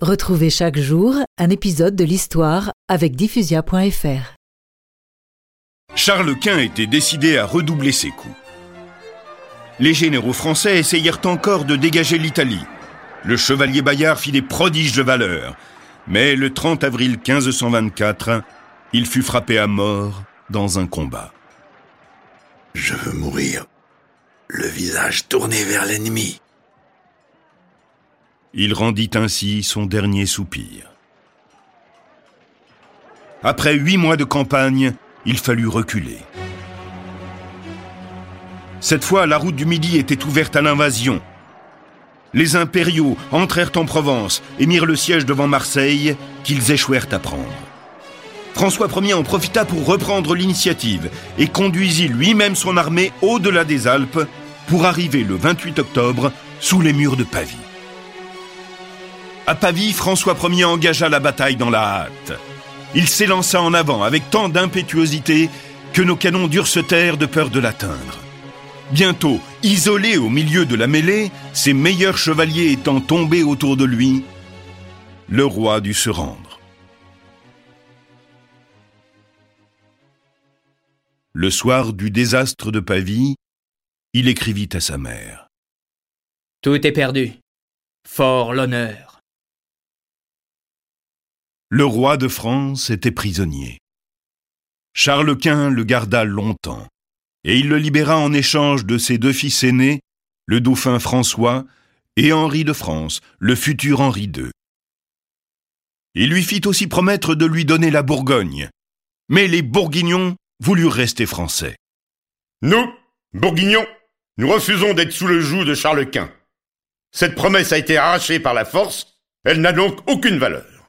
Retrouvez chaque jour un épisode de l'histoire avec diffusia.fr. Charles Quint était décidé à redoubler ses coups. Les généraux français essayèrent encore de dégager l'Italie. Le chevalier Bayard fit des prodiges de valeur. Mais le 30 avril 1524, il fut frappé à mort dans un combat. Je veux mourir, le visage tourné vers l'ennemi. Il rendit ainsi son dernier soupir. Après huit mois de campagne, il fallut reculer. Cette fois, la route du Midi était ouverte à l'invasion. Les impériaux entrèrent en Provence et mirent le siège devant Marseille, qu'ils échouèrent à prendre. François Ier en profita pour reprendre l'initiative et conduisit lui-même son armée au-delà des Alpes pour arriver le 28 octobre sous les murs de Pavie. À Pavie, François Ier engagea la bataille dans la hâte. Il s'élança en avant avec tant d'impétuosité que nos canons durent se taire de peur de l'atteindre. Bientôt, isolé au milieu de la mêlée, ses meilleurs chevaliers étant tombés autour de lui, le roi dut se rendre. Le soir du désastre de Pavie, il écrivit à sa mère. Tout est perdu. Fort l'honneur. Le roi de France était prisonnier. Charles Quint le garda longtemps, et il le libéra en échange de ses deux fils aînés, le dauphin François et Henri de France, le futur Henri II. Il lui fit aussi promettre de lui donner la Bourgogne, mais les Bourguignons voulurent rester français. Nous, Bourguignons, nous refusons d'être sous le joug de Charles Quint. Cette promesse a été arrachée par la force, elle n'a donc aucune valeur.